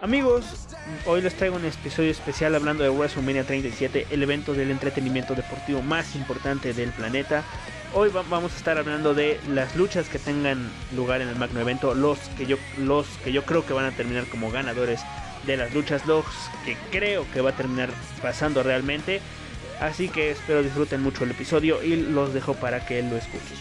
Amigos, hoy les traigo un episodio especial hablando de WrestleMania 37, el evento del entretenimiento deportivo más importante del planeta. Hoy va- vamos a estar hablando de las luchas que tengan lugar en el magno evento, los que yo los que yo creo que van a terminar como ganadores de las luchas, los que creo que va a terminar pasando realmente. Así que espero disfruten mucho el episodio y los dejo para que lo escuchen.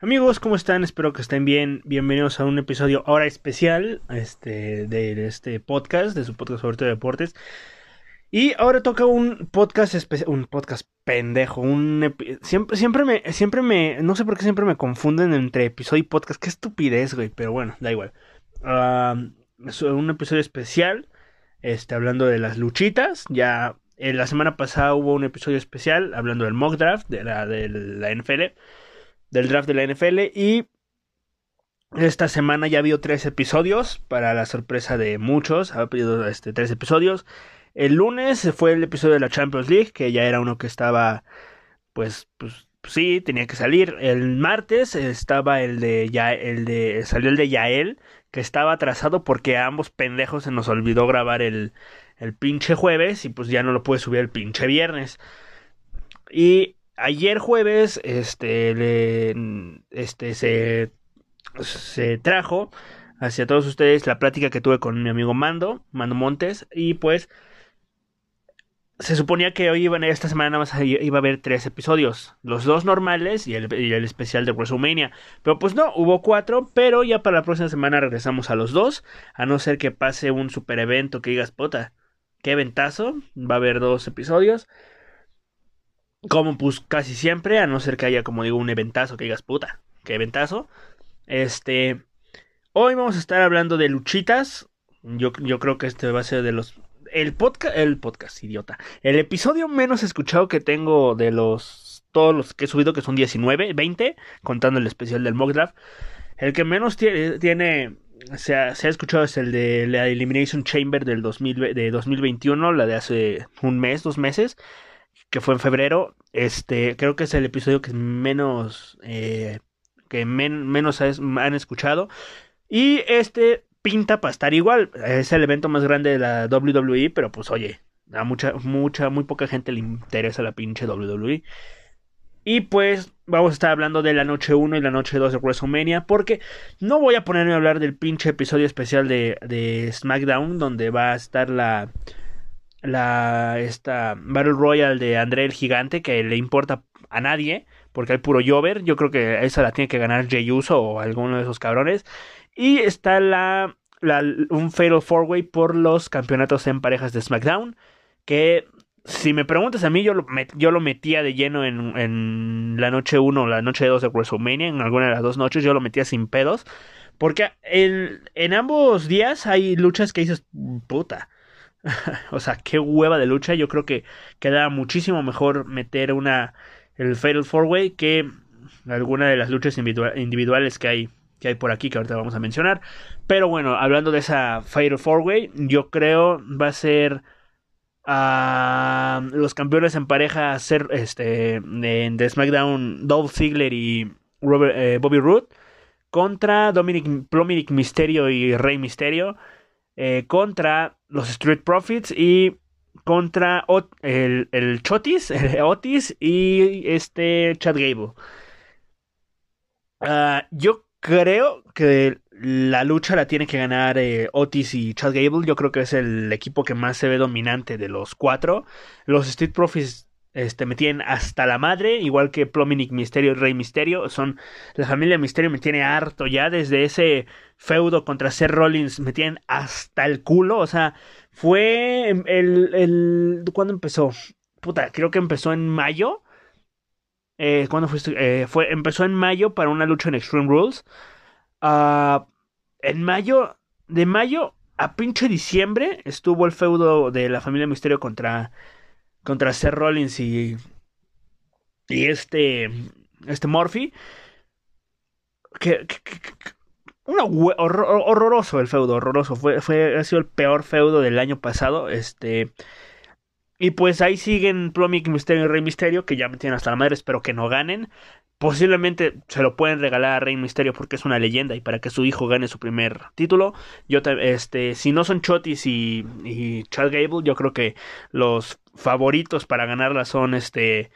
Amigos, ¿cómo están? Espero que estén bien. Bienvenidos a un episodio ahora especial este, de este podcast, de su podcast sobre de deportes. Y ahora toca un podcast un podcast pendejo, un siempre siempre me siempre me no sé por qué siempre me confunden entre episodio y podcast, qué estupidez, güey, pero bueno, da igual. Es un episodio especial este hablando de las luchitas, ya en la semana pasada hubo un episodio especial hablando del mock draft de la de la NFL del draft de la NFL y esta semana ya ha habido tres episodios para la sorpresa de muchos, ha habido este, tres episodios. El lunes fue el episodio de la Champions League, que ya era uno que estaba, pues, pues sí, tenía que salir. El martes estaba el de ya, el de salió el de Yael, que estaba atrasado porque a ambos pendejos se nos olvidó grabar el, el pinche jueves y pues ya no lo pude subir el pinche viernes. Y ayer jueves, este, le- este, se, se trajo hacia todos ustedes la plática que tuve con mi amigo Mando, Mando Montes, y pues se suponía que hoy iban, esta semana más iba a haber tres episodios, los dos normales y el, especial de WrestleMania, pero pues no, hubo cuatro, pero ya para la próxima semana regresamos a los dos, a no ser que pase un super evento que digas, puta, qué ventazo, va a haber dos episodios, como pues casi siempre, a no ser que haya, como digo, un eventazo que digas, puta, qué eventazo. Este, hoy vamos a estar hablando de luchitas. Yo, yo creo que este va a ser de los... El podcast, el podcast, idiota. El episodio menos escuchado que tengo de los... Todos los que he subido, que son 19, 20, contando el especial del mock draft. El que menos tiene, se, ha, escuchado es el de la Elimination Chamber del 2000, de 2021, la de hace un mes, dos meses que fue en febrero. Este, creo que es el episodio que menos, eh, que men- menos han escuchado. Y este pinta para estar igual. Es el evento más grande de la WWE, pero pues oye, a mucha, mucha, muy poca gente le interesa la pinche WWE. Y pues vamos a estar hablando de la noche 1 y la noche 2 de WrestleMania. Porque no voy a ponerme a hablar del pinche episodio especial de, de SmackDown. Donde va a estar la, la esta Battle Royale de André el Gigante que le importa a nadie porque hay puro Jover, yo creo que esa la tiene que ganar Jey Uso o alguno de esos cabrones y está la, un Fatal Four Way por los campeonatos en parejas de SmackDown que si me preguntas a mí yo lo, yo lo metía de lleno en, en la noche 1 o la noche 2 de WrestleMania en alguna de las dos noches yo lo metía sin pedos porque en, en ambos días hay luchas que dices puta o sea, qué hueva de lucha. Yo creo que queda muchísimo mejor meter una el Fatal Four Way que alguna de las luchas individua- individuales que hay que hay por aquí que ahorita vamos a mencionar. Pero bueno, hablando de esa Fatal Four Way, yo creo va a ser ah, los campeones en pareja ser este de, de SmackDown Dolph Ziggler y eh, Bobby Roode contra Dominic, Dominic Mysterio y Rey Mysterio eh, contra los Street Profits y contra el, el Chotis, el Otis y este Chad Gable. Ah, yo creo que la lucha la tiene que ganar eh, Otis y Chad Gable. Yo creo que es el equipo que más se ve dominante de los cuatro. Los Street Profits este, me tienen hasta la madre, igual que Dominic Mysterio y Rey Mysterio. Son la familia Mysterio me tiene harto ya desde ese feudo contra Seth Rollins. Me tienen hasta el culo. O sea, fue el, el ¿cuándo empezó? Puta, creo que empezó en mayo. Eh, ¿Cuándo fue? Eh, fue? Empezó en mayo para una lucha en Extreme Rules. Ah, en mayo, de mayo a pinche diciembre estuvo el feudo de la familia Misterio contra contra Seth Rollins y y este este Murphy que, que- que- horroroso el feudo, horroroso. Fue, fue, ha sido el peor feudo del año pasado. Este. Y pues ahí siguen Plomic Misterio y Rey Misterio, que ya me tienen hasta la madre, espero que no ganen. Posiblemente se lo pueden regalar a Rey Misterio porque es una leyenda y para que su hijo gane su primer título. Yo este, si no son Chotis y, y Chad Gable, yo creo que los favoritos para ganarla son este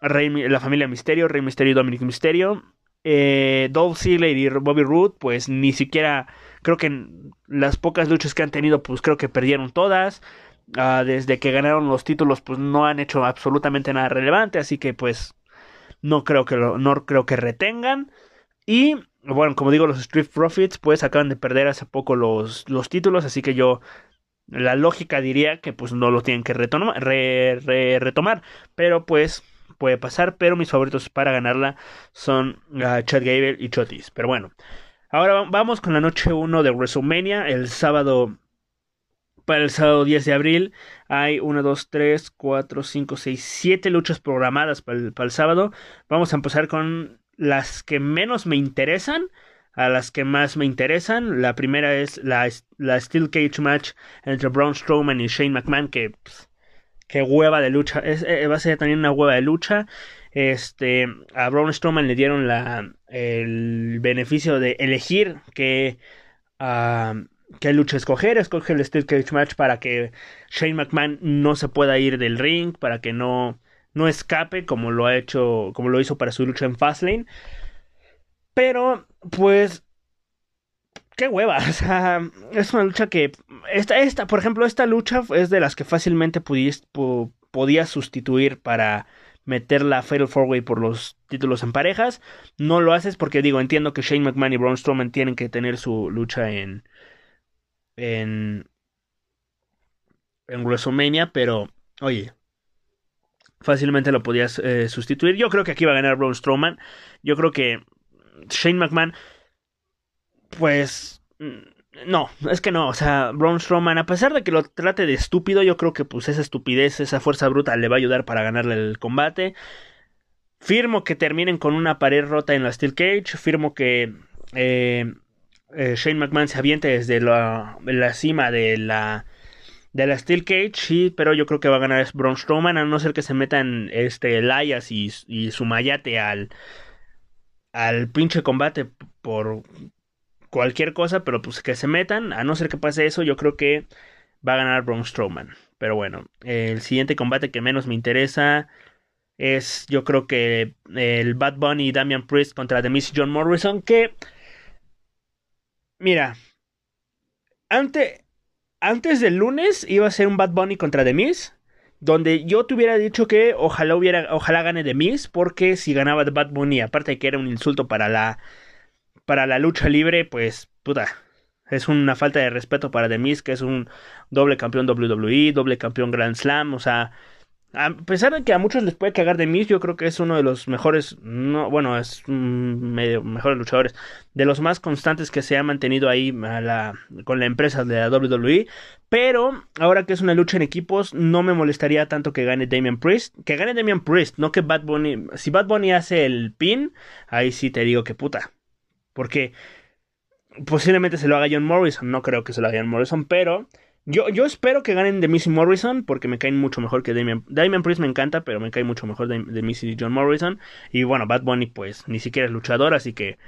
Rey, la familia Misterio, Rey Misterio y Dominic Misterio. Eh, Dolph Ziggler y Bobby Roode, pues ni siquiera creo que las pocas luchas que han tenido, pues creo que perdieron todas. Ah, desde que ganaron los títulos, pues no han hecho absolutamente nada relevante, así que pues no creo que lo, no creo que retengan. Y bueno, como digo, los Street Profits pues acaban de perder hace poco los, los títulos, así que yo la lógica diría que pues no lo tienen que retomar, pero pues puede pasar, pero mis favoritos para ganarla son uh, Chad Gable y Chotis. Pero bueno, ahora vamos con la noche 1 de WrestleMania, el sábado para el sábado 10 de abril hay 1, 2, 3, 4, 5, 6, 7 luchas programadas para el, sábado. Vamos a empezar con las que menos me interesan a las que más me interesan. La primera es la, la Steel Cage Match entre Braun Strowman y Shane McMahon, que, pues, que hueva de lucha. Eh, va a ser también una hueva de lucha. Este, a Braun Strowman le dieron la, el beneficio de elegir que... Uh, qué lucha escoger, escoge el Steel Cage Match para que Shane McMahon no se pueda ir del ring, para que no, no escape como lo ha hecho, como lo hizo para su lucha en Fastlane. Pero, pues, qué hueva, o sea, es una lucha que, esta, esta, por ejemplo, esta lucha es de las que fácilmente podías, podías sustituir para meter la Fatal Four Way por los títulos en parejas. No lo haces porque digo, entiendo que Shane McMahon y Braun Strowman tienen que tener su lucha en, en, en WrestleMania, pero oye, fácilmente lo podías eh, sustituir. Yo creo que aquí va a ganar Braun Strowman. Yo creo que Shane McMahon, pues mm, no, es que no, o sea, Braun Strowman, a pesar de que lo trate de estúpido, yo creo que pues esa estupidez, esa fuerza bruta le va a ayudar para ganarle el combate. Firmo que terminen con una pared rota en la Steel Cage. Firmo que eh, eh, Shane McMahon se aviente desde la, cima de la de la Steel Cage, sí, pero yo creo que va a ganar Braun Strowman, a no ser que se metan este Elias y, y su mayate al al pinche combate por cualquier cosa, pero pues que se metan, a no ser que pase eso, yo creo que va a ganar Braun Strowman. Pero bueno, el siguiente combate que menos me interesa es yo creo que el Bad Bunny y Damian Priest contra The Miss John Morrison, que Mira, antes, antes del lunes iba a ser un Bad Bunny contra The Miz, donde yo te hubiera dicho que ojalá hubiera, ojalá gane The Miz, porque si ganaba Bad Bunny, aparte de que era un insulto para la, para la lucha libre, pues, puta, es una falta de respeto para The Miz, que es un doble campeón WWE, doble campeón Grand Slam, o sea, a pesar de que a muchos les puede cagar de mí, yo creo que es uno de los mejores, no, bueno, es medio mejores luchadores, de los más constantes que se ha mantenido ahí con la empresa de la WWE. Pero ahora que es una lucha en equipos, no me molestaría tanto que gane Damian Priest. Que gane Damian Priest, no que Bad Bunny. Si Bad Bunny hace el pin, ahí sí te digo que puta. Porque posiblemente se lo haga John Morrison, no creo que se lo haga John Morrison, pero yo, yo espero que ganen de Missy Morrison porque me caen mucho mejor que Damian. Damian Priest me encanta, pero me cae mucho mejor de, de Missy y John Morrison. Y bueno, Bad Bunny pues ni siquiera es luchador, así que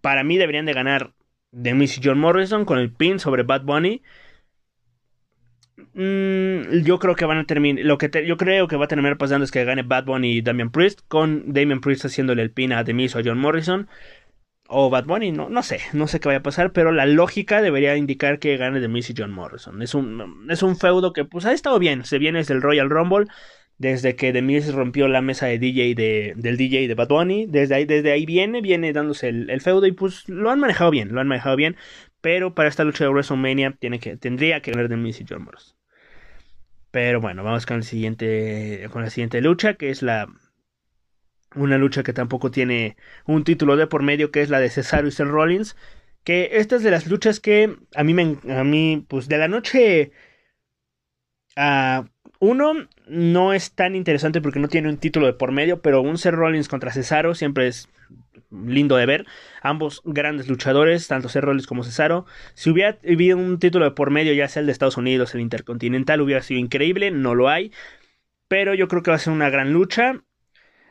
para mí deberían de ganar de Missy John Morrison con el pin sobre Bad Bunny. Mm, yo creo que van a terminar. Lo que yo creo que va a terminar pasando es que gane Bad Bunny y Damian Priest. Con Damian Priest haciéndole el pin a Demis o a John Morrison o Bad Bunny, no, no sé, no sé qué vaya a pasar, pero la lógica debería indicar que gane The Miz y John Morrison. Es un, es un feudo que pues ha estado bien, se viene desde el Royal Rumble, desde que The Miz rompió la mesa de DJ de, del DJ de Bad Bunny, desde ahí, desde ahí viene, viene dándose el, feudo y pues lo han manejado bien, lo han manejado bien, pero para esta lucha de WrestleMania tiene que, tendría que ganar The Miz y John Morrison. Pero bueno, vamos con el siguiente, con la siguiente lucha, que es la una lucha que tampoco tiene un título de por medio, que es la de Cesaro y Seth Rollins. Que esta es de las luchas que a mí, me, a mí pues de la noche a uno no es tan interesante porque no tiene un título de por medio, pero un Seth Rollins contra Cesaro siempre es lindo de ver. Ambos grandes luchadores, tanto Seth Rollins como Cesaro. Si hubiera habido un título de por medio, ya sea el de Estados Unidos, el Intercontinental, hubiera sido increíble. No lo hay. Pero yo creo que va a ser una gran lucha.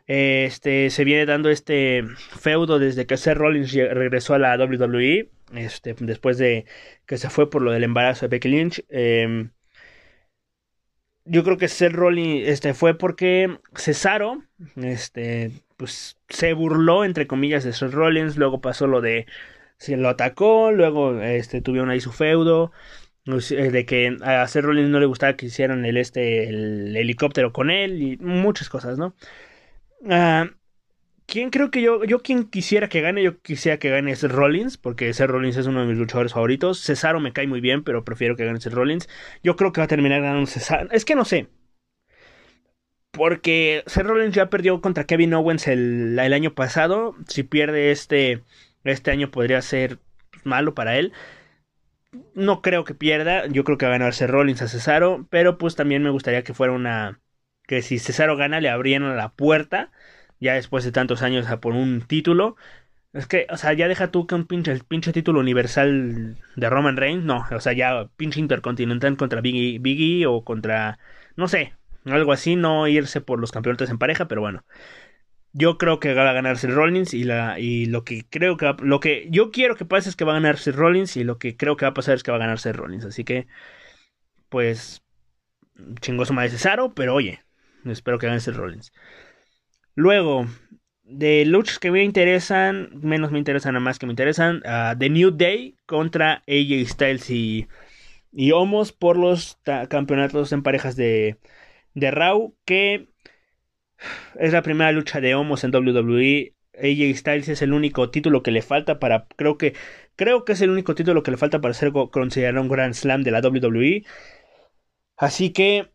Este se viene dando este feudo desde que Seth Rollins regresó a la WWE. Este, después de que se fue por lo del embarazo de Becky Lynch. Em, yo creo que Seth Rollins este, fue porque Cesaro este, pues, se burló, entre comillas, de Seth Rollins. Luego pasó lo de. Se lo atacó. Luego este, tuvieron ahí su feudo. Pues, eh, de que a Seth Rollins no le gustaba que hicieran el, este, el helicóptero con él. Y muchas cosas, ¿no? Ah, ¿Quién creo que yo, yo quien quisiera que gane, yo quisiera que gane Seth Rollins, porque Seth Rollins es uno de mis luchadores favoritos. Cesaro me cae muy bien, pero prefiero que gane Seth Rollins. Yo creo que va a terminar ganando Cesaro. Es que no sé. Porque Seth Rollins ya perdió contra Kevin Owens el, año pasado. Si pierde este, este año podría ser malo para él. No creo que pierda. Yo creo que va a ganar Seth Rollins a Cesaro. Pero pues también me gustaría que fuera una... Que si Cesaro gana le abrieran la puerta ya después de tantos años a por un título. Es que, o sea, ya deja tú que un pinche, el pinche título universal de Roman Reigns, no, o sea, ya pinche intercontinental contra Biggie, Biggie o contra, no sé, algo así, no irse por los campeonatos en pareja, pero bueno. Yo creo que va a ganarse Rollins y, la, y lo que creo que lo que yo quiero que pase es que va a ganarse Rollins y lo que creo que va a pasar es que va a ganarse Rollins. Así que, pues, chingoso de Cesaro, pero oye, espero que ganarse Rollins. Luego, de luchas que me interesan, menos me interesan a más que me interesan, uh, The New Day contra AJ Styles y, y Homos por los campeonatos en parejas de, de Raw, que es la primera lucha de Homos en WWE. AJ Styles es el único título que le falta para, creo que, creo que es el único título que le falta para ser considerado un Grand Slam de la WWE. Así que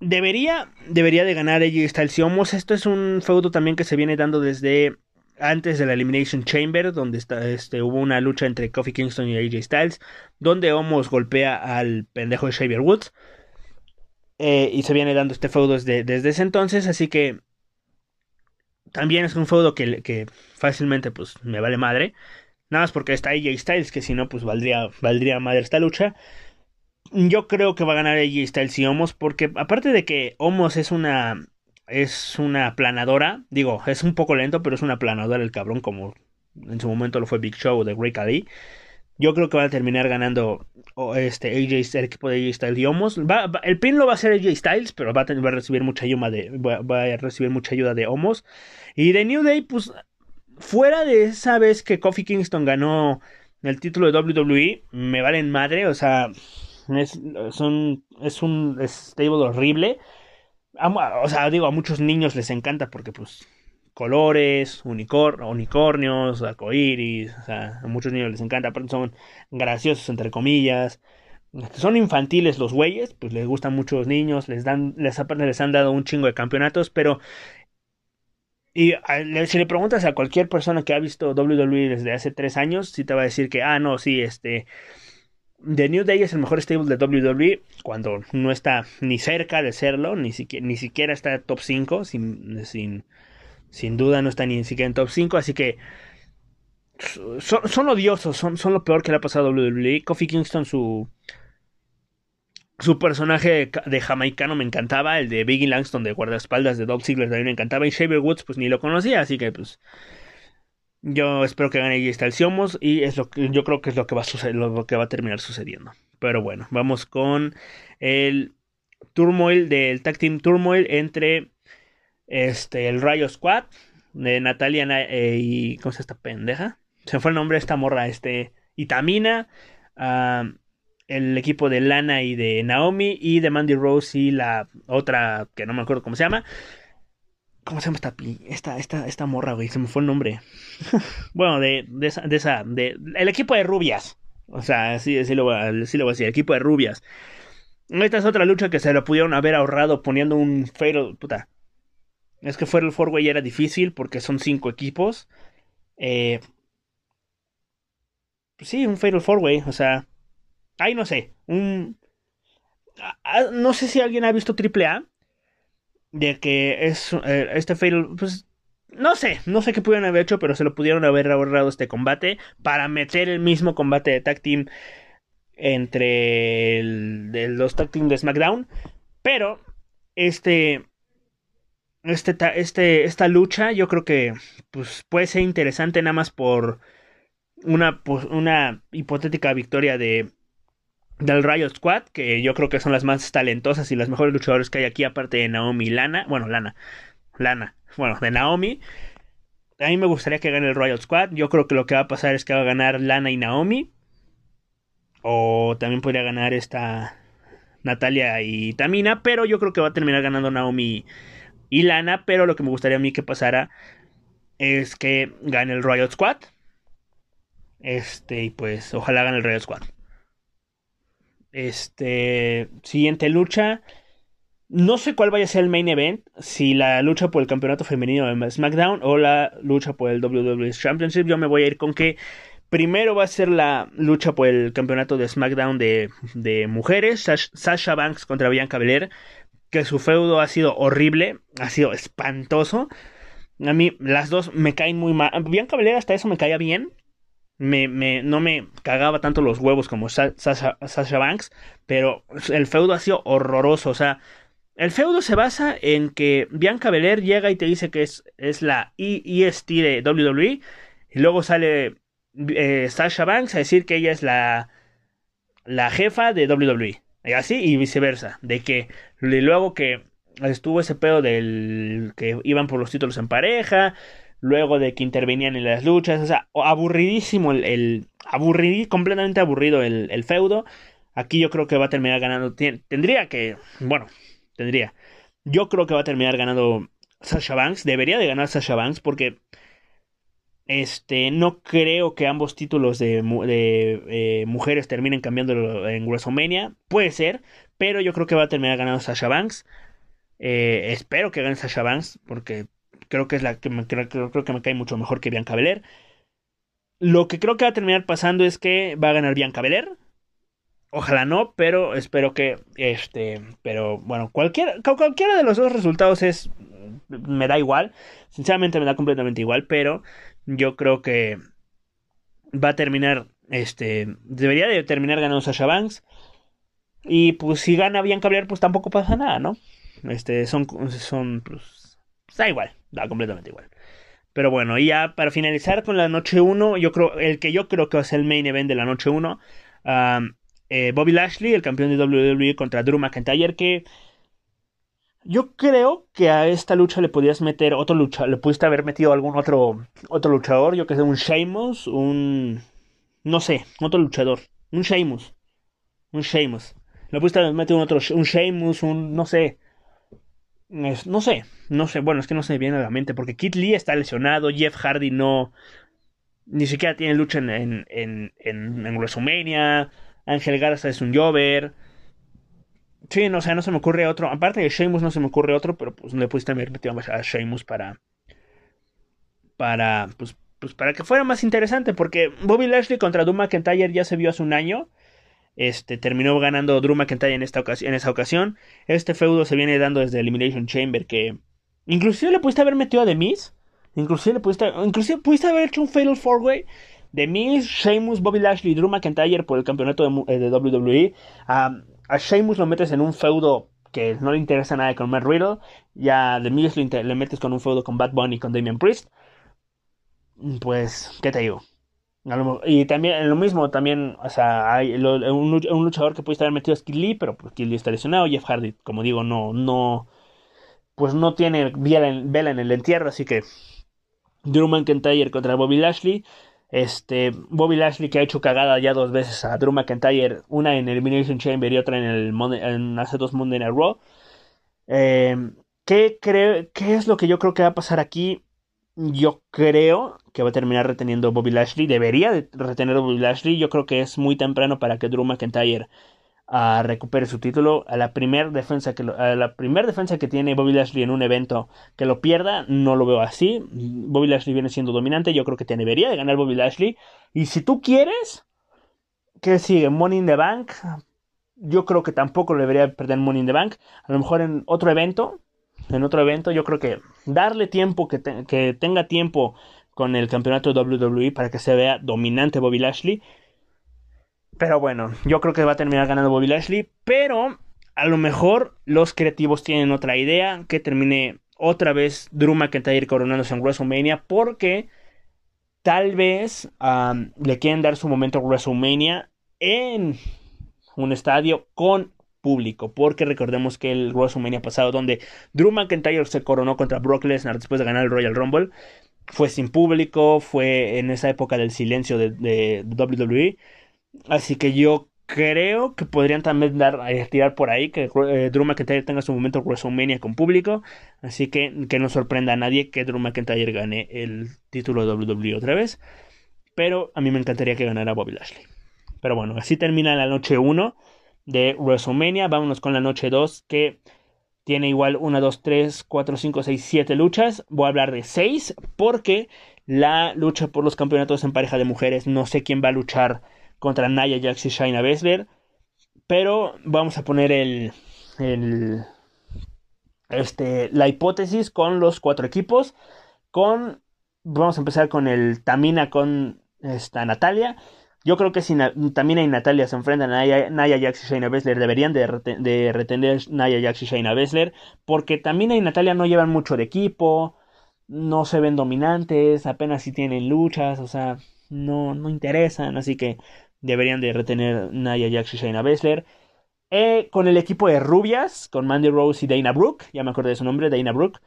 Debería, debería de ganar AJ Styles y Homos. Esto es un feudo también que se viene dando desde antes de la Elimination Chamber, donde está, este, hubo una lucha entre Kofi Kingston y AJ Styles, donde Homos golpea al pendejo de Xavier Woods. Eh, y se viene dando este feudo desde, desde, ese entonces, así que también es un feudo que, que, fácilmente pues me vale madre. Nada más porque está AJ Styles, que si no pues valdría, valdría madre esta lucha. Yo creo que va a ganar AJ Styles y Homos porque aparte de que Homos es una es una planadora, digo, es un poco lento, pero es una planadora el cabrón como en su momento lo fue Big Show de Great Ali. Yo creo que va a terminar ganando este AJ, el equipo de AJ Styles y Homos. Va, el pin lo va a hacer AJ Styles, pero va a, va a recibir mucha ayuda de va, a recibir mucha ayuda de Homos y de New Day pues fuera de esa vez que Kofi Kingston ganó el título de WWE, me valen madre, o sea, es, son, es un stable horrible. o sea, digo, a muchos niños les encanta porque, pues, colores, unicor unicornios, arcoíris, o sea, a muchos niños les encanta, pero son graciosos, entre comillas. Son infantiles los güeyes, pues les gustan mucho los niños, les dan, les, les han dado un chingo de campeonatos, pero y si le preguntas a cualquier persona que ha visto WWE desde hace tres años, sí te va a decir que, ah, no, sí, este, The New Day es el mejor stable de WWE cuando no está ni cerca de serlo, ni siquiera, ni siquiera está top 5, sin, sin, sin, duda no está ni siquiera en top 5, así que son, odiosos, son, son, lo peor que le ha pasado a WWE. Kofi Kingston, su, su personaje de jamaicano me encantaba, el de Biggie Langston de guardaespaldas de Dolph Ziggler también me encantaba, y Xavier Woods pues ni lo conocía, así que pues yo espero que gane y Styles y es lo que yo creo que es lo que va a suceder, lo que va a terminar sucediendo. Pero bueno, vamos con el turmoil del tag team turmoil entre este el Rayo Squad de Natalia eh, y ¿cómo se esta pendeja? Se fue el nombre de esta morra, este Itamina, el equipo de Lana y de Naomi y de Mandy Rose y la otra que no me acuerdo cómo se llama. ¿Cómo se llama esta, esta, esta, esta morra, güey? Se me fue el nombre. bueno, de, de, esa, de esa, de, el equipo de rubias. O sea, sí, sí, lo, voy a, decir, el equipo de rubias. Esta es otra lucha que se lo pudieron haber ahorrado poniendo un fatal, puta. Es que fuera el four way era difícil porque son cinco equipos. Eh, sí, un fatal four way, o sea, ay no sé, un no sé si alguien ha visto Triple A de que es eh, este fatal, pues no sé, no sé qué pudieron haber hecho, pero se lo pudieron haber ahorrado este combate para meter el mismo combate de tag team entre los tag team de SmackDown. Pero este, este, este, esta lucha yo creo que pues, puede ser interesante nada más por una, pues, una hipotética victoria de del Riot Squad, que yo creo que son las más talentosas y las mejores luchadoras que hay aquí, aparte de Naomi y Lana. Bueno, Lana. Lana. Bueno, de Naomi. A mí me gustaría que gane el Riot Squad. Yo creo que lo que va a pasar es que va a ganar Lana y Naomi. O también podría ganar esta Natalia y Tamina. Pero yo creo que va a terminar ganando Naomi y Lana. Pero lo que me gustaría a mí que pasara es que gane el Riot Squad. Este, y pues ojalá gane el Riot Squad. Este, siguiente lucha. No sé cuál vaya a ser el main event, si la lucha por el campeonato femenino de SmackDown o la lucha por el WWE Championship. Yo me voy a ir con que primero va a ser la lucha por el campeonato de SmackDown de, de mujeres, Sasha Banks contra Bianca Belair, que su feudo ha sido horrible, ha sido espantoso. A mí las dos me caen muy mal. Bianca Belair hasta eso me caía bien, me, me, no me cagaba tanto los huevos como Sasha, Banks, pero el feudo ha sido horroroso. O sea, el feudo se basa en que Bianca Belair llega y te dice que es, es la EST de WWE, y luego sale eh, Sasha Banks a decir que ella es la, la jefa de WWE. Y así y viceversa. De que luego que estuvo ese pedo del que iban por los títulos en pareja luego de que intervenían en las luchas, o sea, aburridísimo el, el completamente aburrido el, feudo. Aquí yo creo que va a terminar ganando, tendría que, bueno, tendría, yo creo que va a terminar ganando Sasha Banks, debería de ganar Sasha Banks porque este, no creo que ambos títulos de, eh, mujeres terminen cambiando en WrestleMania. Puede ser, pero yo creo que va a terminar ganando Sasha Banks. Eh, espero que gane Sasha Banks porque creo que es la que me, creo, creo que me cae mucho mejor que Bianca Belair. Lo que creo que va a terminar pasando es que va a ganar Bianca Belair. Ojalá no, pero espero que este, pero bueno, cualquiera, cualquiera de los dos resultados es me da igual. Sinceramente me da completamente igual, pero yo creo que va a terminar este, debería de terminar ganando Sasha Banks. Y pues si gana Bianca Belair, pues tampoco pasa nada, ¿no? Este, son, son, pues, da igual da completamente igual. Pero bueno, y ya para finalizar con la noche 1, yo creo, el que yo creo que va a ser el main event de la noche 1, eh, Bobby Lashley, el campeón de WWE contra Drew McIntyre, que yo creo que a esta lucha le podías meter otro lucha, le pudiste haber metido algún otro, otro luchador, yo que sé, un Sheamus, un, no sé, otro luchador, un Sheamus, un Sheamus. Le pudiste haber metido un otro, un Sheamus, un, no sé, no sé, no sé, bueno, es que no se me viene a la mente porque Kit Lee está lesionado, Jeff Hardy no, ni siquiera tiene lucha en, en, en, en, WrestleMania, Ángel Garza es un Jover. Sí, no, o sea, no se me ocurre otro, aparte de Sheamus no se me ocurre otro, pero pues le pudiste haber metido a Sheamus para, para, pues, pues para que fuera más interesante, porque Bobby Lashley contra Drew McIntyre ya se vio hace un año este, terminó ganando Drew McIntyre en, esta ocasión, en esa ocasión. Este feudo se viene dando desde Elimination Chamber que... Inclusive le pudiste haber metido a The Miz. Inclusive le pudiste, inclusive pudiste haber hecho un Fatal 4-Way. The Miz, Sheamus, Bobby Lashley y Drew McIntyre por el campeonato de, eh, WWE. a Sheamus lo metes en un feudo que no le interesa nada con Matt Riddle. Y a The le, metes con un feudo con Bad Bunny y con Damian Priest. Pues, ¿qué te digo? Y también lo mismo, también, o sea, hay un, luchador que puede estar metido es Kid Lee, pero pues Kid Lee está lesionado. Jeff Hardy, como digo, no, no, pues no tiene vela en, vela en el entierro, así que Drew McIntyre contra Bobby Lashley. Este, Bobby Lashley que ha hecho cagada ya dos veces a Drew McIntyre, una en Elimination Chamber y otra en el en hace dos Monday Night Raw. Eh, ¿qué, ¿Qué es lo que yo creo que va a pasar aquí? Yo creo que va a terminar reteniendo Bobby Lashley. Debería de retener a Bobby Lashley. Yo creo que es muy temprano para que Drew McIntyre uh, recupere su título. A la primera defensa que la primera defensa que tiene Bobby Lashley en un evento que lo pierda, no lo veo así. Bobby Lashley viene siendo dominante. Yo creo que te debería de ganar Bobby Lashley. Y si tú quieres, ¿qué sigue? Money in the Bank. Yo creo que tampoco le debería perder Money in the Bank. A lo mejor en otro evento en otro evento. Yo creo que darle tiempo, que, que tenga tiempo con el campeonato WWE para que se vea dominante Bobby Lashley. Pero bueno, yo creo que va a terminar ganando Bobby Lashley. Pero a lo mejor los creativos tienen otra idea. Que termine otra vez Drew McIntyre coronándose en WrestleMania. Porque tal vez le quieren dar su momento a WrestleMania en un estadio con público, porque recordemos que el WrestleMania pasado, donde Drew McIntyre se coronó contra Brock Lesnar después de ganar el Royal Rumble, fue sin público, fue en esa época del silencio de, WWE, así que yo creo que podrían también dar, eh, tirar por ahí que eh, Drew McIntyre tenga su momento WrestleMania con público. Así que que no sorprenda a nadie que Drew McIntyre gane el título de WWE otra vez. Pero a mí me encantaría que ganara Bobby Lashley. Pero bueno, así termina la noche 1 de WrestleMania. Vámonos con la noche 2 que tiene igual 1, 2, 3, 4, 5, 6, 7 luchas. Voy a hablar de 6 porque la lucha por los campeonatos en pareja de mujeres no sé quién va a luchar contra Naya Jax y Shaina Baszler. Pero vamos a poner el, el este, la hipótesis con los cuatro equipos. Con vamos a empezar con el Tamina con esta Natalia. Yo creo que si Tamina y Natalia se enfrentan a Naya, Jax y Shayna Baszler, deberían de, retener Naya Jax y Shayna Baszler, porque Tamina y Natalia no llevan mucho de equipo, no se ven dominantes, apenas si tienen luchas, o sea, no, no interesan, así que deberían de retener Naya Jax y Shayna Baszler. Eh, con el equipo de rubias, con Mandy Rose y Dana Brooke, ya me acordé de su nombre, Dana Brooke,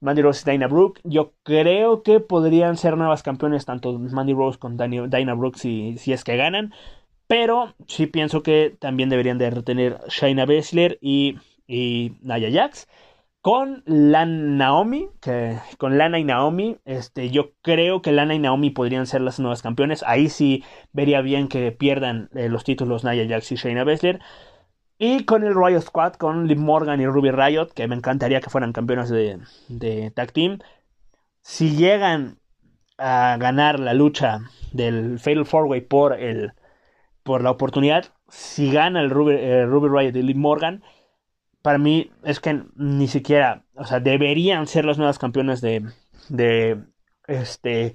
Mandy Rose y Dana Brooke. Yo creo que podrían ser nuevas campeones, tanto Mandy Rose con Dana Brooke si, si es que ganan. Pero sí pienso que también deberían de retener Shayna Baszler y, y Naya Jax. Con la Naomi, con Lana y Naomi, este, yo creo que Lana y Naomi podrían ser las nuevas campeones. Ahí sí vería bien que pierdan eh, los títulos Naya Jax y Shayna Baszler. Y con el Riot Squad, con Liv Morgan y Ruby Riot, que me encantaría que fueran campeonas de, de tag team. Si llegan a ganar la lucha del Fatal Four Way por, el, por la oportunidad, si gana el Ruby, eh, Ruby Riot y Liv Morgan, para mí es que ni siquiera, o sea, deberían ser las nuevas campeonas de, de, este,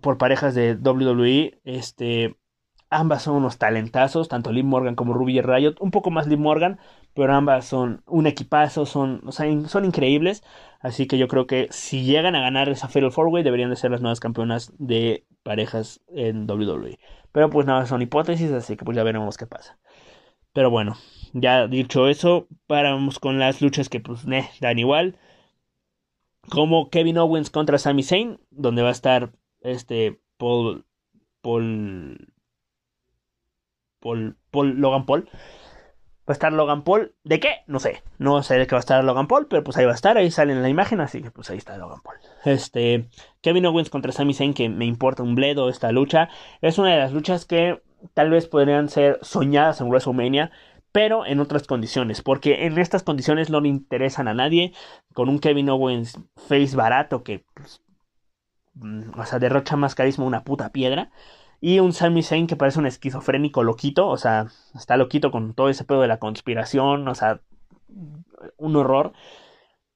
por parejas de WWE, este, Ambas son unos talentazos, tanto Liv Morgan como Ruby Riot. Un poco más Liv Morgan, pero ambas son un equipazo, son, son increíbles. Así que yo creo que si llegan a ganar esa Fatal Four Way, deberían de ser las nuevas campeonas de parejas en WWE. Pero pues nada, son hipótesis, así que pues ya veremos qué pasa. Pero bueno, ya dicho eso, paramos con las luchas que pues dan igual. Como Kevin Owens contra Sami Zayn, donde va a estar este Paul Paul Paul, Logan Paul. Va a estar Logan Paul. ¿De qué? No sé. No sé de qué va a estar Logan Paul, pero pues ahí va a estar, ahí sale en la imagen, así que pues ahí está Logan Paul. Este, Kevin Owens contra Sami Zayn, que me importa un bledo esta lucha. Es una de las luchas que tal vez podrían ser soñadas en WrestleMania, pero en otras condiciones, porque en estas condiciones no le interesan a nadie, con un Kevin Owens face barato que, pues, mm, o sea, derrocha más carisma una puta piedra. Y un Sami Zayn que parece un esquizofrénico loquito, o sea, está loquito con todo ese pedo de la conspiración, o sea, un horror.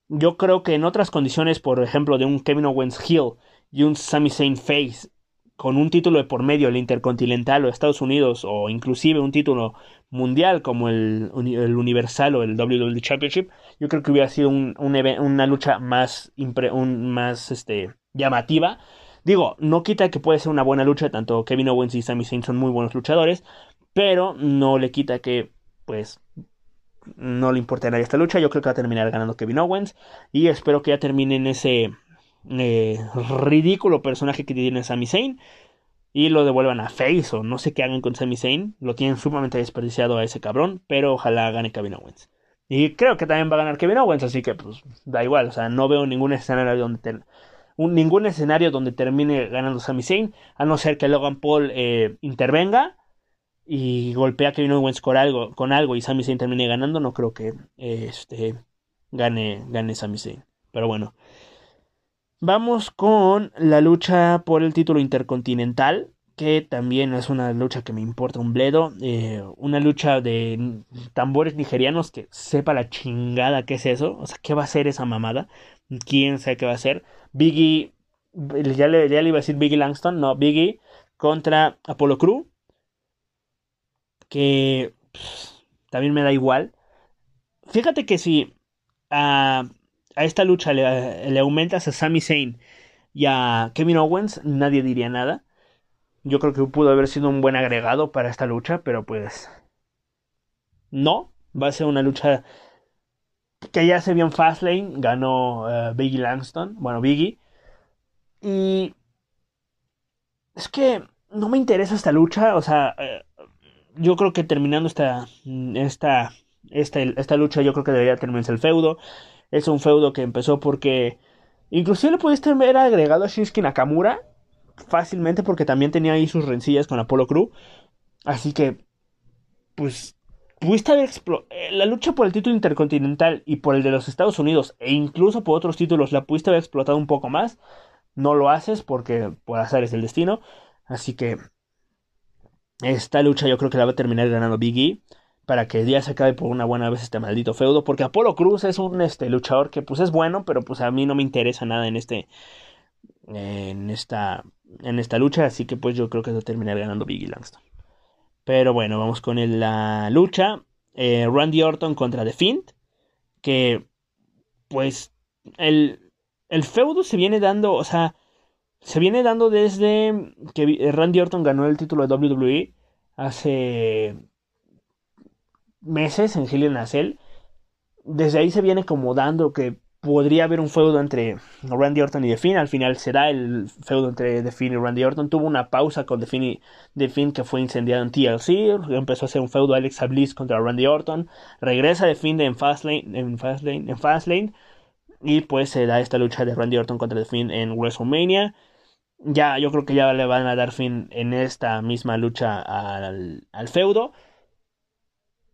Yo creo que en otras condiciones, por ejemplo, de un Kevin Owens Hill y un Sami Zayn Face, con un título de por medio, el Intercontinental o Estados Unidos, o inclusive un título mundial como el, el Universal o el WWE Championship, yo creo que hubiera sido un, una lucha más, más este, llamativa Digo, no quita que puede ser una buena lucha, tanto Kevin Owens y Sami Zayn son muy buenos luchadores, pero no le quita que, pues, no le importa a nadie esta lucha. Yo creo que va a terminar ganando Kevin Owens y espero que ya termine en ese eh, ridículo personaje que tiene Sami Zayn y lo devuelvan a Face o no sé qué hagan con Sami Zayn. Lo tienen sumamente desperdiciado a ese cabrón, pero ojalá gane Kevin Owens. Y creo que también va a ganar Kevin Owens, así que pues da igual, o sea, no veo ningún escenario donde te, ningún escenario donde termine ganando Sami Zayn, a no ser que Logan Paul eh, intervenga y golpea a Kevin Owens con algo, con algo y Sami Zayn termine ganando, no creo que este, gane, gane Sami Zayn. Pero bueno. Vamos con la lucha por el título intercontinental, que también es una lucha que me importa un bledo. Eh, una lucha de tambores nigerianos que sepa la chingada qué es eso. O sea, ¿qué va a ser esa mamada? ¿Quién sabe qué va a ser? Biggie, ya le, ya le iba a decir Biggie Langston, no, Biggie contra Apollo Crew. Que también me da igual. Fíjate que si a, a esta lucha le, le aumentas a Sami Zayn y a Kevin Owens, nadie diría nada. Yo creo que pudo haber sido un buen agregado para esta lucha, pero pues no, va a ser una lucha que ya se vio en Fastlane, ganó uh, Biggie Langston, bueno, Biggie. Y es que no me interesa esta lucha, o sea, eh, yo creo que terminando esta, esta, esta, esta lucha, yo creo que debería terminarse el feudo. Es un feudo que empezó porque inclusive le pudiste haber agregado a Shinsuke Nakamura fácilmente porque también tenía ahí sus rencillas con Apollo Crew. Así que, pues, eh, la lucha por el título intercontinental y por el de los Estados Unidos e incluso por otros títulos la pudiste haber explotado un poco más. No lo haces porque por azar es el destino. Así que esta lucha yo creo que la va a terminar ganando Big E para que ya se acabe por una buena vez este maldito feudo porque Apolo Cruz es un este luchador que pues es bueno, pero pues a mí no me interesa nada en este en esta en esta lucha, así que pues yo creo que va a terminar ganando Biggie Langston. Pero bueno, vamos con la lucha. Eh, Randy Orton contra The Fiend. Que pues el, el feudo se viene dando, o sea, se viene dando desde que Randy Orton ganó el título de WWE hace meses en Hell in Desde ahí se viene como dando que podría haber un feudo entre Randy Orton y The Finn. Al final será el feudo entre The Finn y Randy Orton. Tuvo una pausa con The Finn, y que fue incendiado en TLC. Empezó a hacer un feudo Alexa Bliss contra Randy Orton. Regresa The Finn en Fastlane, en Fastlane, en Fastlane. Y pues se da esta lucha de Randy Orton contra The Finn en WrestleMania. Ya, yo creo que ya le van a dar fin en esta misma lucha al feudo.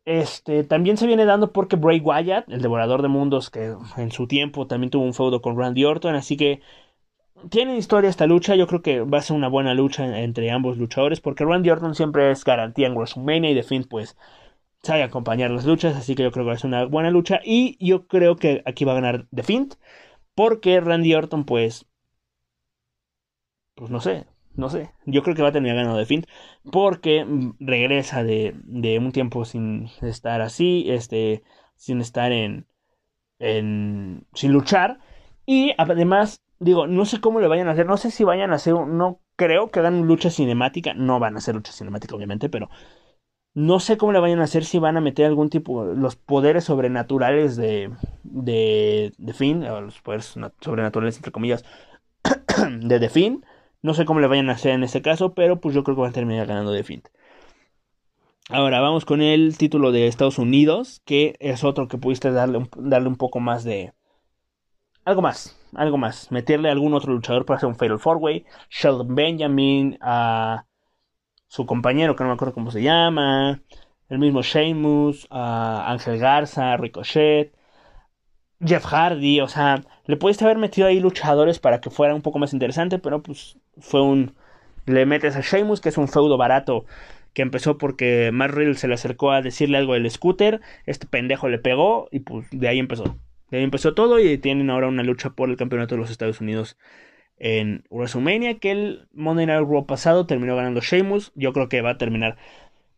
Este, también se viene dando porque Bray Wyatt, el devorador de mundos, que en su tiempo también tuvo un feudo con Randy Orton, así que tiene historia esta lucha, yo creo que va a ser una buena lucha entre ambos luchadores, porque Randy Orton siempre es garantía en WrestleMania y The Fiend pues sabe acompañar las luchas, así que yo creo que va a ser una buena lucha y yo creo que aquí va a ganar The Fiend, porque Randy Orton pues pues no sé, no sé, yo creo que va a terminar ganando de fin porque regresa de, de, un tiempo sin estar así, este, sin estar en, en, sin luchar. Y además digo, no sé cómo le vayan a hacer, no sé si vayan a hacer, no creo que hagan lucha cinemática, no van a hacer lucha cinemática obviamente, pero no sé cómo le vayan a hacer si van a meter algún tipo, los poderes sobrenaturales de, de, de Finn, o los poderes sobrenaturales entre comillas, de The Finn no sé cómo le vayan a hacer en este caso, pero pues yo creo que van a terminar ganando de Fint. Ahora vamos con el título de Estados Unidos, que es otro que pudiste darle un, darle un poco más de... Algo más, algo más. Meterle a algún otro luchador para hacer un Fatal Four Way. Sheldon Benjamin, a su compañero, que no me acuerdo cómo se llama. El mismo Sheamus, a Ángel Garza, Ricochet. Jeff Hardy, o sea, le pudiste haber metido ahí luchadores para que fuera un poco más interesante, pero pues fue un... Le metes a Sheamus, que es un feudo barato, que empezó porque Matt Riddle se le acercó a decirle algo del scooter, este pendejo le pegó y pues de ahí empezó. De ahí empezó todo y tienen ahora una lucha por el campeonato de los Estados Unidos en WrestleMania, que el Monday Night Raw pasado terminó ganando Sheamus, yo creo que va a terminar.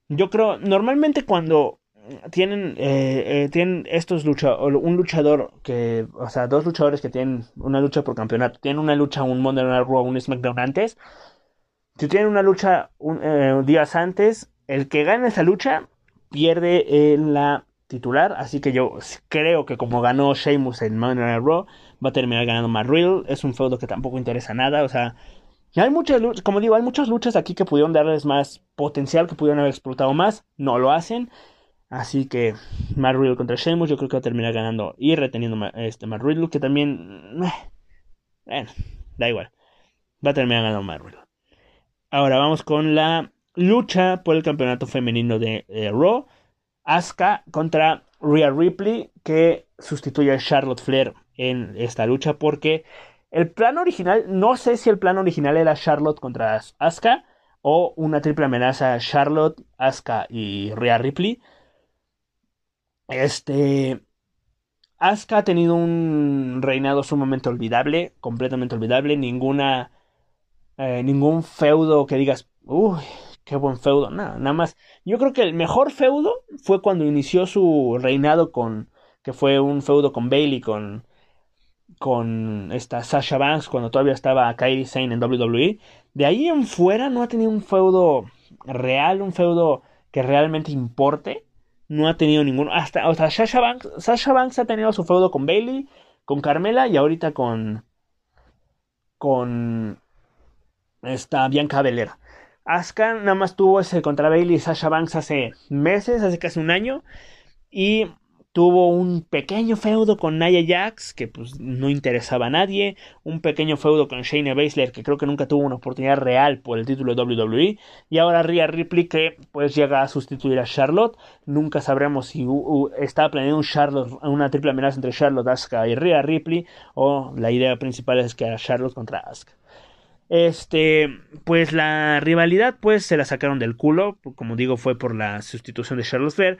Yo creo, normalmente cuando tienen, eh, eh, tienen estos luchadores, un luchador que, o sea, dos luchadores que tienen una lucha por campeonato, tienen una lucha, un Monday Night Raw, un SmackDown antes. Si tienen una lucha un, eh, días antes, el que gane esa lucha pierde en la titular. Así que yo creo que como ganó Sheamus en Monday Night Raw, va a terminar ganando más Real. Es un feudo que tampoco interesa nada, o sea. Hay muchas luchas, como digo, hay muchas luchas aquí que pudieron darles más potencial, que pudieron haber explotado más, no lo hacen. Así que Matt Riddle contra Sheamus yo creo que va a terminar ganando y reteniendo este Matt Riddle que también... Eh, bueno, da igual. Va a terminar ganando Matt Riddle. Ahora vamos con la lucha por el campeonato femenino de Raw. Asuka contra Rhea Ripley que sustituye a Charlotte Flair en esta lucha porque el plan original, no sé si el plan original era Charlotte contra Asuka o una triple amenaza Charlotte, Asuka y Rhea Ripley. Este Asuka ha tenido un reinado sumamente olvidable, completamente olvidable, ninguna eh, ningún feudo que digas, uy, qué buen feudo, nada, nada más. Yo creo que el mejor feudo fue cuando inició su reinado con que fue un feudo con Bailey con con esta Sasha Banks cuando todavía estaba Kairi Sane en WWE. De ahí en fuera no ha tenido un feudo real, un feudo que realmente importe. No ha tenido ninguno. Hasta, o sea, Sasha Banks, Sasha Banks ha tenido su feudo con Bailey, con Carmela y ahorita con. con. esta Bianca Belair. Asuka nada más tuvo ese contra Bailey y Sasha Banks hace meses, hace casi un año. Y Tuvo un pequeño feudo con Nia Jax, que pues no interesaba a nadie. Un pequeño feudo con Shayna Baszler, que creo que nunca tuvo una oportunidad real por el título de WWE. Y ahora Rhea Ripley, que pues llega a sustituir a Charlotte. Nunca sabremos si está planeando un Charlotte, una triple amenaza entre Charlotte, Asuka y Rhea Ripley. O la idea principal es que era Charlotte contra Asuka. Este, pues la rivalidad, pues se la sacaron del culo. Como digo, fue por la sustitución de Charlotte Flair.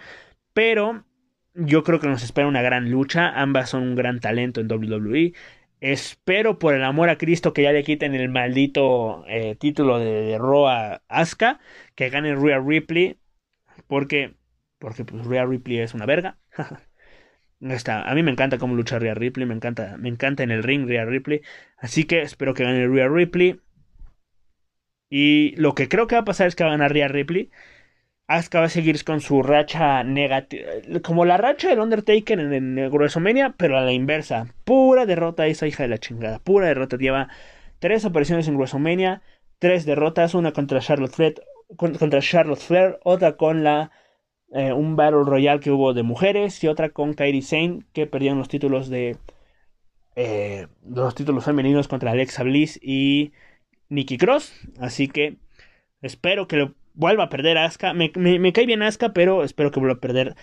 Pero yo creo que nos espera una gran lucha. Ambas son un gran talento en WWE. Espero por el amor a Cristo que ya le quiten el maldito eh, título de, Roa Asuka. Que gane Rhea Ripley. Porque, porque pues, Rhea Ripley es una verga. Está, a mí me encanta cómo lucha Rhea Ripley. Me encanta, me encanta en el ring Rhea Ripley. Así que espero que gane Rhea Ripley. Y lo que creo que va a pasar es que va a ganar Rhea Ripley. Asuka va a seguir con su racha negativa. Como la racha del Undertaker en, WrestleMania, pero a la inversa. Pura derrota esa hija de la chingada. Pura derrota. Lleva tres apariciones en WrestleMania. Tres derrotas. Una contra Charlotte Flair. Contra Charlotte Flair. Otra con la. Eh, un Battle Royale que hubo de mujeres. Y otra con Kairi Sane. Que perdieron los títulos de. Eh, los títulos femeninos contra Alexa Bliss y Nikki Cross. Así que. Espero que lo vuelva a perder a Asuka. Me, cae bien Asuka, pero espero que vuelva a perder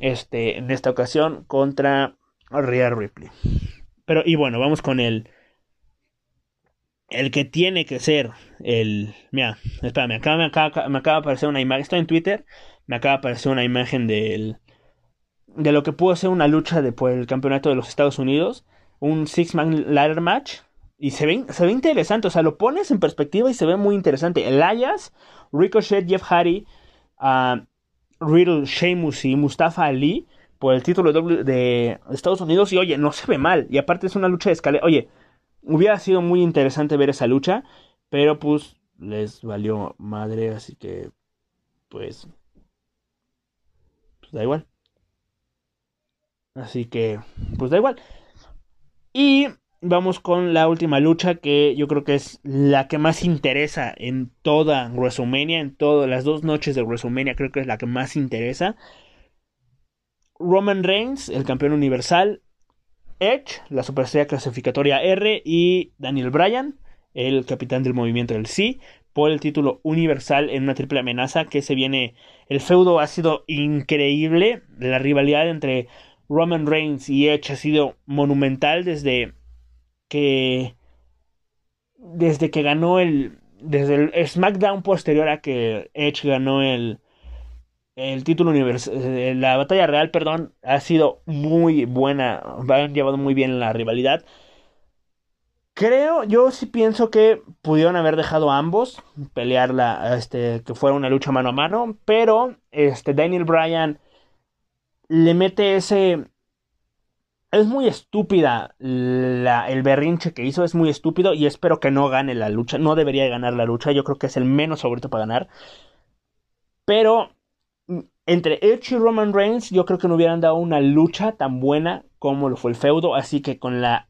este, en esta ocasión contra Rhea Ripley. Pero, y bueno, vamos con el. El que tiene que ser el. Mira, espera, me acaba, me me de aparecer una imagen. Estoy en Twitter. Me acaba de aparecer una imagen del. De lo que pudo ser una lucha de, por el campeonato de los Estados Unidos. Un Six-Man Ladder Match. Y se ve, se ve interesante. O sea, lo pones en perspectiva y se ve muy interesante. El Ayas Ricochet, Jeff Hardy, uh, Riddle, Sheamus y Mustafa Ali por el título de Estados Unidos. Y oye, no se ve mal. Y aparte es una lucha de escalera. Oye, hubiera sido muy interesante ver esa lucha. Pero pues les valió madre. Así que pues, pues da igual. Así que pues da igual. Y vamos con la última lucha que yo creo que es la que más interesa en toda WrestleMania, en todas las dos noches de WrestleMania, creo que es la que más interesa. Roman Reigns, el campeón universal, Edge, la superestrella clasificatoria R y Daniel Bryan, el capitán del movimiento del Sí, por el título universal en una triple amenaza que se viene. El feudo ha sido increíble, la rivalidad entre Roman Reigns y Edge ha sido monumental desde que desde que ganó el desde el SmackDown posterior a que Edge ganó el el título universal, eh, la batalla real, perdón, ha sido muy buena, han llevado muy bien la rivalidad. Creo, yo sí pienso que pudieron haber dejado a ambos pelear la, este, que fuera una lucha mano a mano, pero este Daniel Bryan le mete ese es muy estúpida el berrinche que hizo, es muy estúpido y espero que no gane la lucha. No debería ganar la lucha, yo creo que es el menos favorito para ganar. Pero mm, entre Edge y Roman Reigns, yo creo que no hubieran dado una lucha tan buena como lo fue el feudo. Así que con la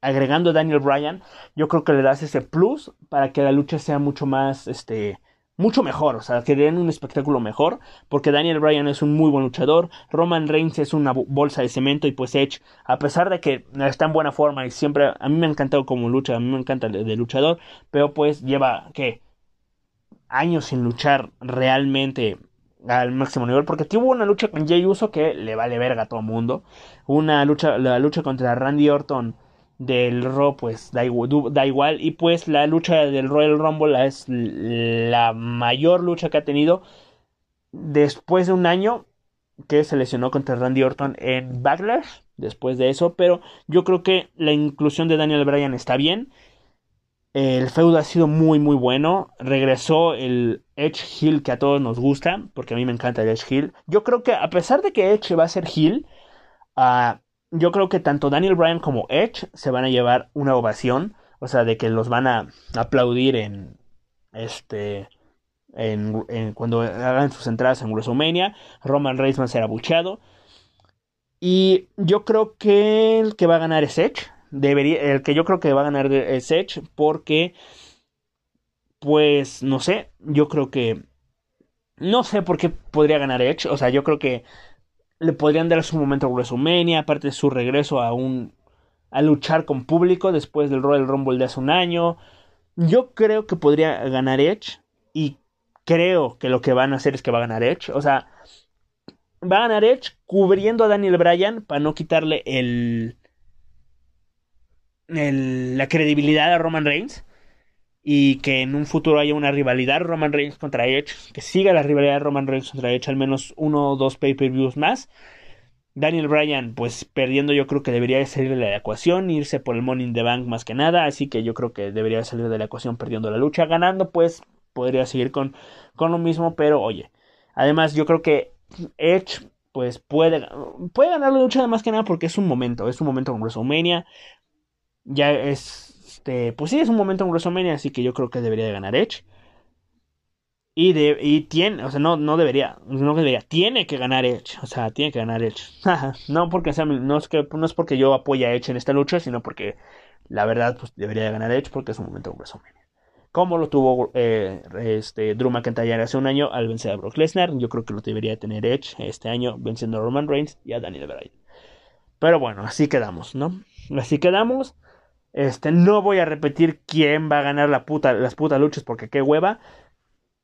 agregando a Daniel Bryan, yo creo que le das ese plus para que la lucha sea mucho más este mucho mejor, o sea, que den un espectáculo mejor, porque Daniel Bryan es un muy buen luchador, Roman Reigns es una bolsa de cemento y pues Edge, a pesar de que está en buena forma y siempre, a mí me ha encantado como lucha, a mí me encanta de, luchador, pero pues lleva, ¿qué? Años sin luchar realmente al máximo nivel, porque tuvo una lucha con Jay Uso que le vale verga a todo mundo, una lucha, la lucha contra Randy Orton del Raw pues da, igual. Y pues la lucha del Royal Rumble es la mayor lucha que ha tenido después de un año que se lesionó contra Randy Orton en Backlash después de eso. Pero yo creo que la inclusión de Daniel Bryan está bien. El feudo ha sido muy muy bueno. Regresó el Edge Hill que a todos nos gusta porque a mí me encanta el Edge Hill. Yo creo que a pesar de que Edge va a ser Hill uh, yo creo que tanto Daniel Bryan como Edge se van a llevar una ovación, o sea, de que los van a aplaudir en este en, cuando hagan sus entradas en WrestleMania, Roman Reigns va a ser abucheado. Y yo creo que el que va a ganar es Edge, debería el que yo creo que va a ganar es Edge porque pues no sé, yo creo que no sé por qué podría ganar Edge, o sea, yo creo que le podrían dar su momento a WrestleMania, aparte de su regreso a un a luchar con público después del Royal Rumble de hace un año. Yo creo que podría ganar Edge y creo que lo que van a hacer es que va a ganar Edge, o sea, va a ganar Edge cubriendo a Daniel Bryan para no quitarle el, el la credibilidad a Roman Reigns y que en un futuro haya una rivalidad Roman Reigns contra Edge, que siga la rivalidad de Roman Reigns contra Edge al menos uno o dos pay-per-views más. Daniel Bryan, pues perdiendo yo creo que debería salir de la ecuación, irse por el Money in the Bank más que nada, así que yo creo que debería salir de la ecuación perdiendo la lucha, ganando pues podría seguir con, con lo mismo, pero oye, además yo creo que Edge pues puede, puede ganar la lucha más que nada porque es un momento, es un momento con WrestleMania, ya es este, pues sí, es un momento en WrestleMania, así que yo creo que debería de ganar Edge. Y, de, y tiene, o sea, no, no debería, no debería, tiene que ganar Edge, o sea, tiene que ganar Edge. no porque no es que, no es porque yo apoye a Edge en esta lucha, sino porque la verdad, pues debería de ganar Edge porque es un momento en WrestleMania. Como lo tuvo eh, este, Drew McIntyre hace un año al vencer a Brock Lesnar, yo creo que lo debería de tener Edge este año venciendo a Roman Reigns y a Daniel Bryan. Pero bueno, así quedamos, ¿no? Así quedamos. Este, no voy a repetir quién va a ganar la puta, las putas luchas porque qué hueva.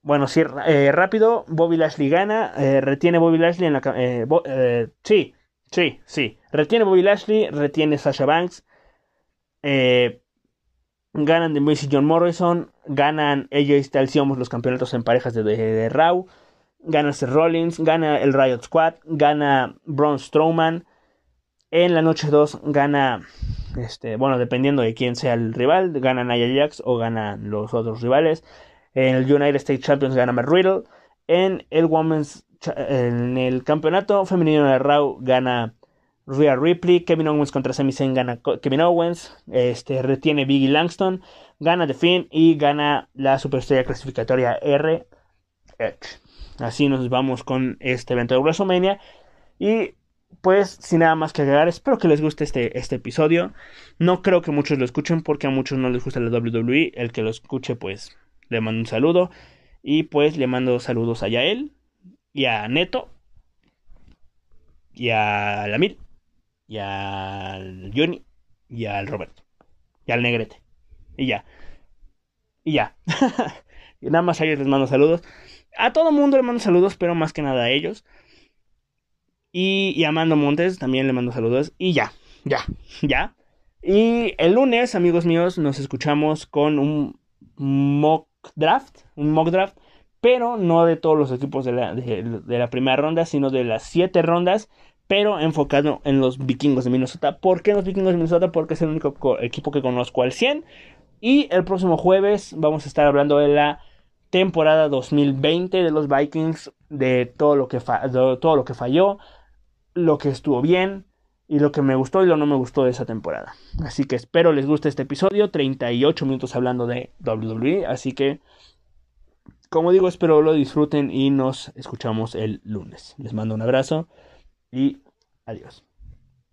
Bueno, sí, eh, rápido, Bobby Lashley gana, eh, retiene Bobby Lashley en la... Eh, sí, sí, sí. Retiene Bobby Lashley, retiene Sasha Banks. ganan The Miz y John Morrison. Ganan AJ Styles y los campeonatos en parejas de, de, Raw. Gana Seth Rollins, gana el Riot Squad, gana Braun Strowman. En la noche 2 gana este, bueno, dependiendo de quién sea el rival, gana Nia Jax o ganan los otros rivales. En el United States Champions gana Matt Riddle. En el Women's en el campeonato femenino de Raw gana Rhea Ripley, Kevin Owens contra Sami Zayn gana Kevin Owens, este retiene Biggie Langston, gana The Finn y gana la superestrella clasificatoria R. Así nos vamos con este evento de WrestleMania y pues sin nada más que agregar, espero que les guste este, este episodio. No creo que muchos lo escuchen porque a muchos no les gusta la WWE. El que lo escuche, pues le mando un saludo. Y pues le mando saludos a Yael y a Neto y a Lamil y al Johnny y al Roberto y al Negrete. Y ya. Y ya. nada más a ellos les mando saludos. A todo mundo le mando saludos, pero más que nada a ellos. Y, y Amando Montes también le mando saludos. Y ya, ya, ya. Y el lunes, amigos míos, nos escuchamos con un mock draft, un mock draft, pero no de todos los equipos de la, de, la primera ronda, sino de las siete rondas, pero enfocado en los vikingos de Minnesota. ¿Por qué los vikingos de Minnesota? Porque es el único equipo que conozco al 100. Y el próximo jueves vamos a estar hablando de la temporada 2020 de los Vikings, de todo lo que, de todo lo que falló, lo que estuvo bien y lo que me gustó y lo no me gustó de esa temporada. Así que espero les guste este episodio, 38 minutos hablando de WWE, así que como digo, espero lo disfruten y nos escuchamos el lunes. Les mando un abrazo y adiós.